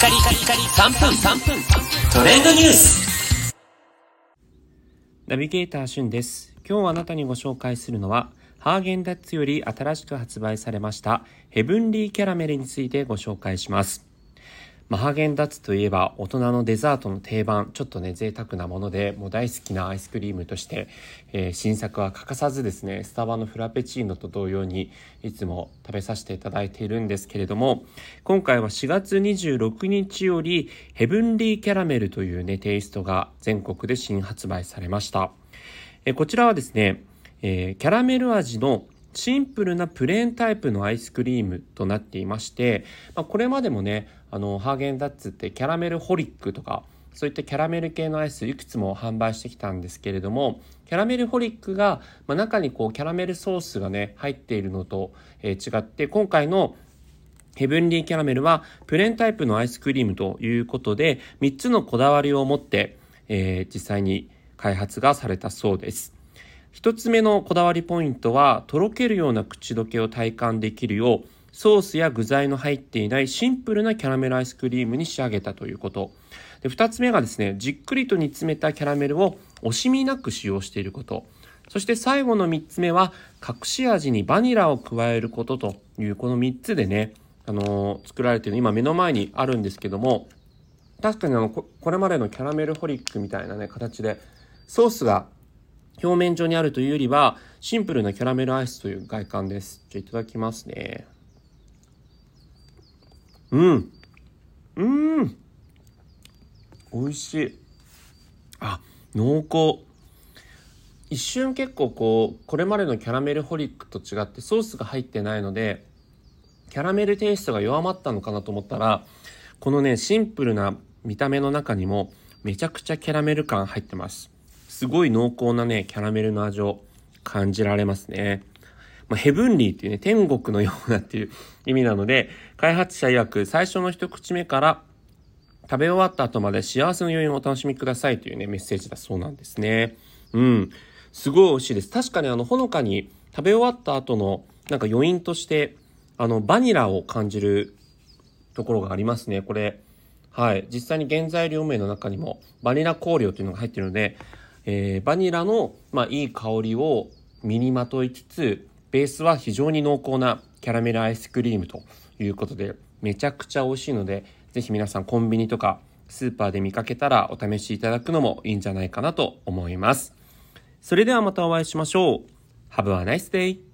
カリカリカリ3分。3分トレンドニュース。ナビゲーターしゅんです。今日あなたにご紹介するのはハーゲンダッツより新しく発売されましたヘブンリーキャラメルについてご紹介します。まあ、ハゲンダッツといえば大人のデザートの定番ちょっとね贅沢なものでもう大好きなアイスクリームとして、えー、新作は欠かさずですねスタバのフラペチーノと同様にいつも食べさせていただいているんですけれども今回は4月26日よりヘブンリーキャラメルというねテイストが全国で新発売されました、えー、こちらはですね、えー、キャラメル味のシンプルなプレーンタイプのアイスクリームとなっていまして、まあ、これまでもねあのハーゲンダッツってキャラメルホリックとかそういったキャラメル系のアイスいくつも販売してきたんですけれどもキャラメルホリックが、まあ、中にこうキャラメルソースがね入っているのと、えー、違って今回のヘブンリーキャラメルはプレーンタイプのアイスクリームということで3つのこだわりを持って、えー、実際に開発がされたそうです。一つ目のこだわりポイントは、とろけるような口どけを体感できるよう、ソースや具材の入っていないシンプルなキャラメルアイスクリームに仕上げたということ。で二つ目がですね、じっくりと煮詰めたキャラメルを惜しみなく使用していること。そして最後の三つ目は、隠し味にバニラを加えることという、この三つでね、あのー、作られている今目の前にあるんですけども、確かにあのこ、これまでのキャラメルホリックみたいなね、形で、ソースが表面上にあるというよりは、シンプルなキャラメルアイスという外観です。じゃいただきますね。うん。うん。美味しい。あ、濃厚。一瞬結構こう、これまでのキャラメルホリックと違ってソースが入ってないので、キャラメルテイストが弱まったのかなと思ったら、このね、シンプルな見た目の中にもめちゃくちゃキャラメル感入ってます。すごい濃厚なね、キャラメルの味を感じられますね。まあ、ヘブンリーっていうね、天国のようなっていう意味なので、開発者曰く最初の一口目から食べ終わった後まで幸せの余韻をお楽しみくださいというね、メッセージだそうなんですね。うん。すごい美味しいです。確かにあの、ほのかに食べ終わった後のなんか余韻として、あの、バニラを感じるところがありますね。これ、はい。実際に原材料名の中にもバニラ香料というのが入ってるので、えー、バニラの、まあ、いい香りを身にまといつつ、ベースは非常に濃厚なキャラメルアイスクリームということで、めちゃくちゃ美味しいので、ぜひ皆さんコンビニとかスーパーで見かけたらお試しいただくのもいいんじゃないかなと思います。それではまたお会いしましょう。Have a nice day!